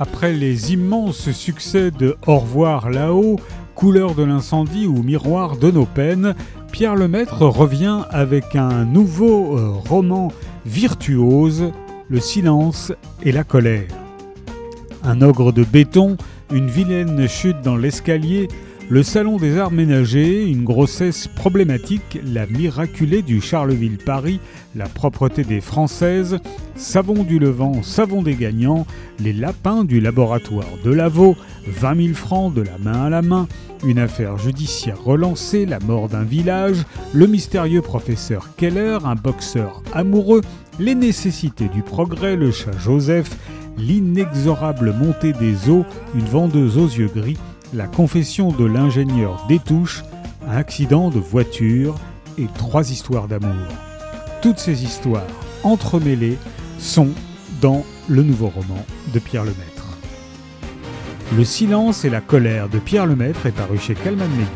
Après les immenses succès de Au revoir là-haut, Couleur de l'incendie ou Miroir de nos peines, Pierre Lemaître revient avec un nouveau euh, roman virtuose, Le silence et la colère. Un ogre de béton, une vilaine chute dans l'escalier, le salon des arts ménagers, une grossesse problématique, la miraculée du Charleville-Paris, la propreté des Françaises, savon du Levant, savon des gagnants, les lapins du laboratoire de Lavaux, 20 000 francs de la main à la main, une affaire judiciaire relancée, la mort d'un village, le mystérieux professeur Keller, un boxeur amoureux, les nécessités du progrès, le chat Joseph, l'inexorable montée des eaux, une vendeuse aux yeux gris, la confession de l'ingénieur Détouche, un accident de voiture et trois histoires d'amour. Toutes ces histoires entremêlées sont dans le nouveau roman de Pierre Lemaître. Le silence et la colère de Pierre Lemaître est paru chez Calman Media.